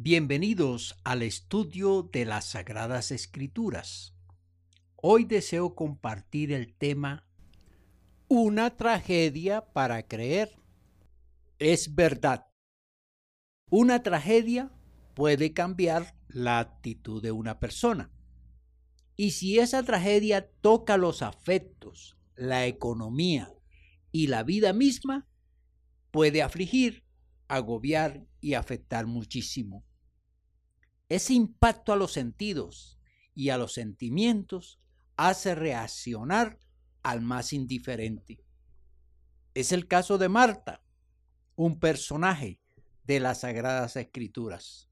Bienvenidos al estudio de las Sagradas Escrituras. Hoy deseo compartir el tema Una tragedia para creer. Es verdad. Una tragedia puede cambiar la actitud de una persona. Y si esa tragedia toca los afectos, la economía y la vida misma, puede afligir, agobiar y afectar muchísimo. Ese impacto a los sentidos y a los sentimientos hace reaccionar al más indiferente. Es el caso de Marta, un personaje de las Sagradas Escrituras.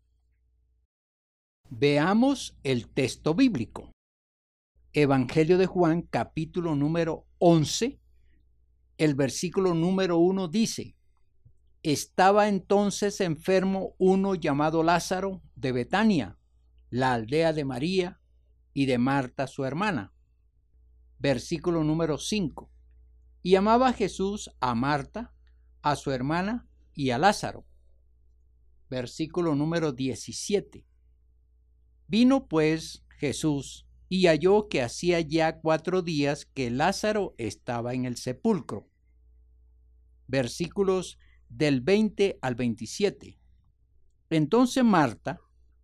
Veamos el texto bíblico. Evangelio de Juan, capítulo número 11, el versículo número 1 dice, estaba entonces enfermo uno llamado Lázaro de Betania, la aldea de María y de Marta su hermana. Versículo número 5. Y amaba Jesús a Marta, a su hermana y a Lázaro. Versículo número 17. Vino pues Jesús y halló que hacía ya cuatro días que Lázaro estaba en el sepulcro. Versículos del 20 al 27. Entonces Marta,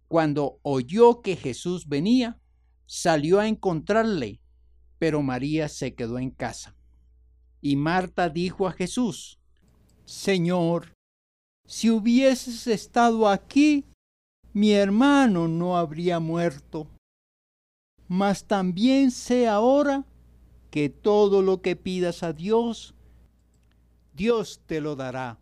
cuando oyó que Jesús venía, salió a encontrarle, pero María se quedó en casa. Y Marta dijo a Jesús, Señor, si hubieses estado aquí, mi hermano no habría muerto. Mas también sé ahora que todo lo que pidas a Dios, Dios te lo dará.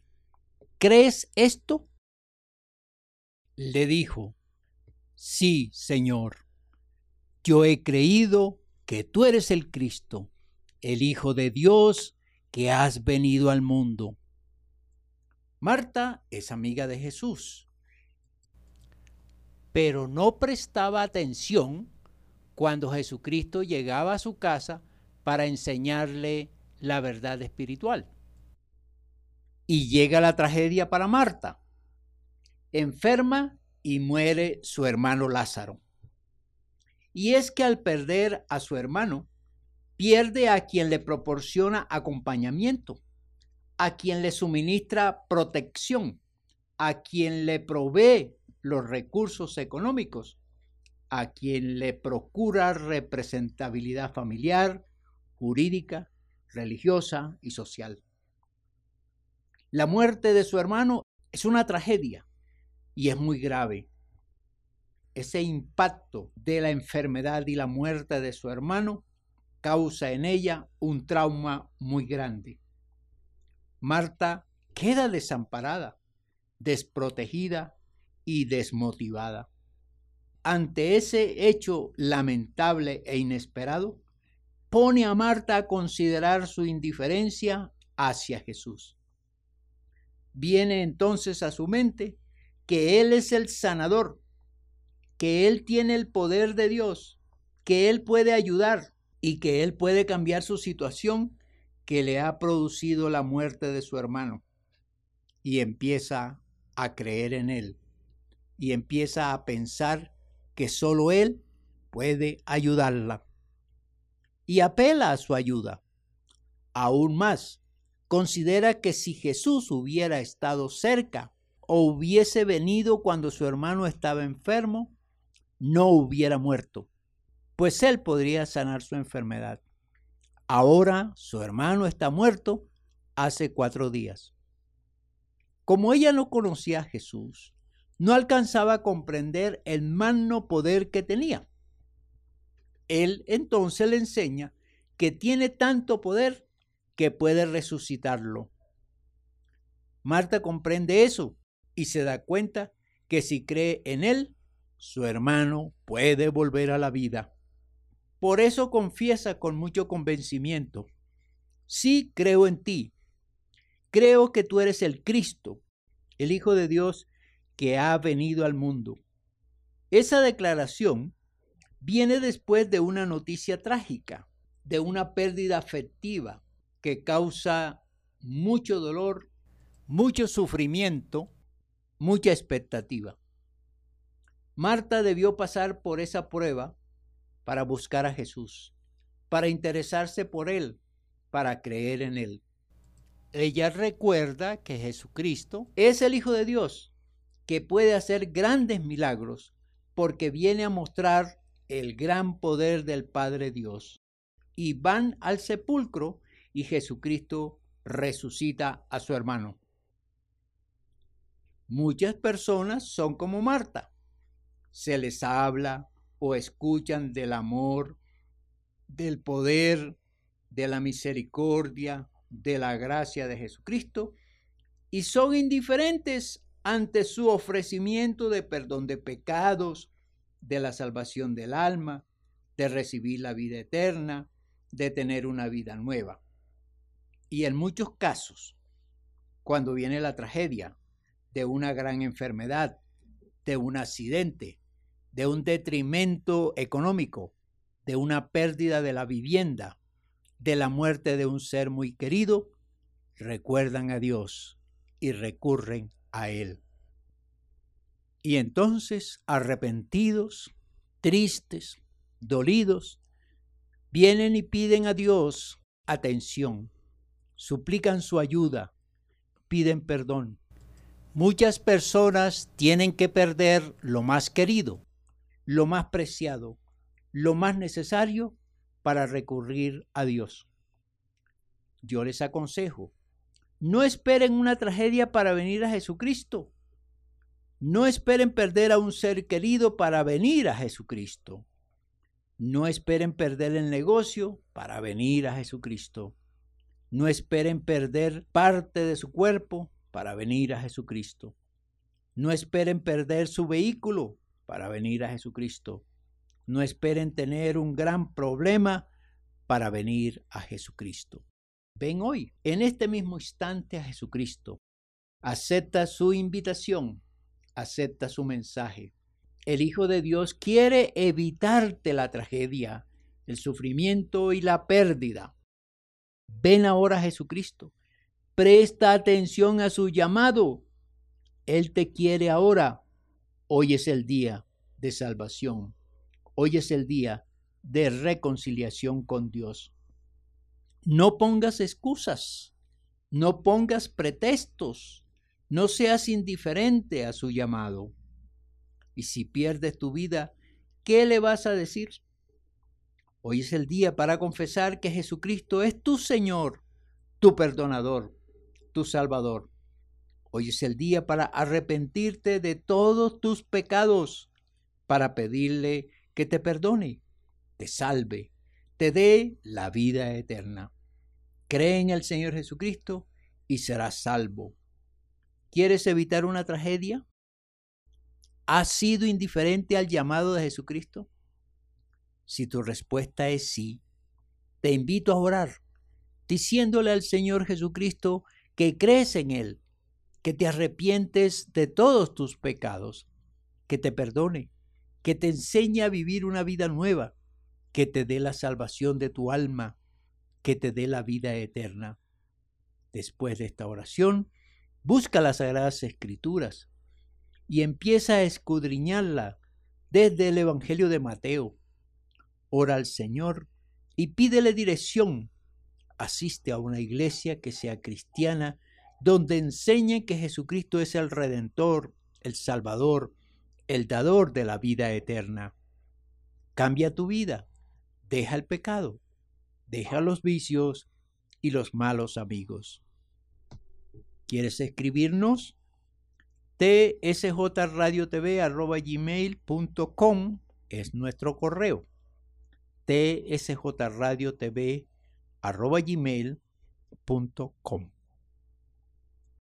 ¿Crees esto? Le dijo, sí, Señor, yo he creído que tú eres el Cristo, el Hijo de Dios, que has venido al mundo. Marta es amiga de Jesús, pero no prestaba atención cuando Jesucristo llegaba a su casa para enseñarle la verdad espiritual. Y llega la tragedia para Marta. Enferma y muere su hermano Lázaro. Y es que al perder a su hermano, pierde a quien le proporciona acompañamiento, a quien le suministra protección, a quien le provee los recursos económicos, a quien le procura representabilidad familiar, jurídica, religiosa y social. La muerte de su hermano es una tragedia y es muy grave. Ese impacto de la enfermedad y la muerte de su hermano causa en ella un trauma muy grande. Marta queda desamparada, desprotegida y desmotivada. Ante ese hecho lamentable e inesperado, pone a Marta a considerar su indiferencia hacia Jesús. Viene entonces a su mente que Él es el sanador, que Él tiene el poder de Dios, que Él puede ayudar y que Él puede cambiar su situación que le ha producido la muerte de su hermano. Y empieza a creer en Él y empieza a pensar que solo Él puede ayudarla. Y apela a su ayuda. Aún más, considera que si Jesús hubiera estado cerca o hubiese venido cuando su hermano estaba enfermo, no hubiera muerto, pues él podría sanar su enfermedad. Ahora su hermano está muerto hace cuatro días. Como ella no conocía a Jesús, no alcanzaba a comprender el magno poder que tenía. Él entonces le enseña que tiene tanto poder que puede resucitarlo. Marta comprende eso y se da cuenta que si cree en Él, su hermano puede volver a la vida. Por eso confiesa con mucho convencimiento, sí creo en ti, creo que tú eres el Cristo, el Hijo de Dios que ha venido al mundo. Esa declaración viene después de una noticia trágica, de una pérdida afectiva que causa mucho dolor, mucho sufrimiento, mucha expectativa. Marta debió pasar por esa prueba para buscar a Jesús, para interesarse por Él, para creer en Él. Ella recuerda que Jesucristo es el Hijo de Dios, que puede hacer grandes milagros, porque viene a mostrar el gran poder del Padre Dios. Y van al sepulcro y Jesucristo resucita a su hermano. Muchas personas son como Marta. Se les habla o escuchan del amor, del poder, de la misericordia, de la gracia de Jesucristo y son indiferentes ante su ofrecimiento de perdón de pecados, de la salvación del alma, de recibir la vida eterna, de tener una vida nueva. Y en muchos casos, cuando viene la tragedia de una gran enfermedad, de un accidente, de un detrimento económico, de una pérdida de la vivienda, de la muerte de un ser muy querido, recuerdan a Dios y recurren a Él. Y entonces, arrepentidos, tristes, dolidos, vienen y piden a Dios atención, suplican su ayuda, piden perdón. Muchas personas tienen que perder lo más querido, lo más preciado, lo más necesario para recurrir a Dios. Yo les aconsejo, no esperen una tragedia para venir a Jesucristo. No esperen perder a un ser querido para venir a Jesucristo. No esperen perder el negocio para venir a Jesucristo. No esperen perder parte de su cuerpo para venir a Jesucristo. No esperen perder su vehículo para venir a Jesucristo. No esperen tener un gran problema para venir a Jesucristo. Ven hoy, en este mismo instante, a Jesucristo. Acepta su invitación, acepta su mensaje. El Hijo de Dios quiere evitarte la tragedia, el sufrimiento y la pérdida. Ven ahora a Jesucristo. Presta atención a su llamado. Él te quiere ahora. Hoy es el día de salvación. Hoy es el día de reconciliación con Dios. No pongas excusas, no pongas pretextos, no seas indiferente a su llamado. Y si pierdes tu vida, ¿qué le vas a decir? Hoy es el día para confesar que Jesucristo es tu Señor, tu perdonador, tu Salvador. Hoy es el día para arrepentirte de todos tus pecados, para pedirle que te perdone, te salve, te dé la vida eterna. Cree en el Señor Jesucristo y serás salvo. ¿Quieres evitar una tragedia? ¿Has sido indiferente al llamado de Jesucristo? Si tu respuesta es sí, te invito a orar, diciéndole al Señor Jesucristo que crees en Él, que te arrepientes de todos tus pecados, que te perdone que te enseñe a vivir una vida nueva, que te dé la salvación de tu alma, que te dé la vida eterna. Después de esta oración, busca las Sagradas Escrituras y empieza a escudriñarla desde el Evangelio de Mateo. Ora al Señor y pídele dirección. Asiste a una iglesia que sea cristiana, donde enseñe que Jesucristo es el Redentor, el Salvador, el dador de la vida eterna. Cambia tu vida, deja el pecado, deja los vicios y los malos amigos. ¿Quieres escribirnos? tsjradiotv.gmail.com es nuestro correo. tsjradiotv.gmail.com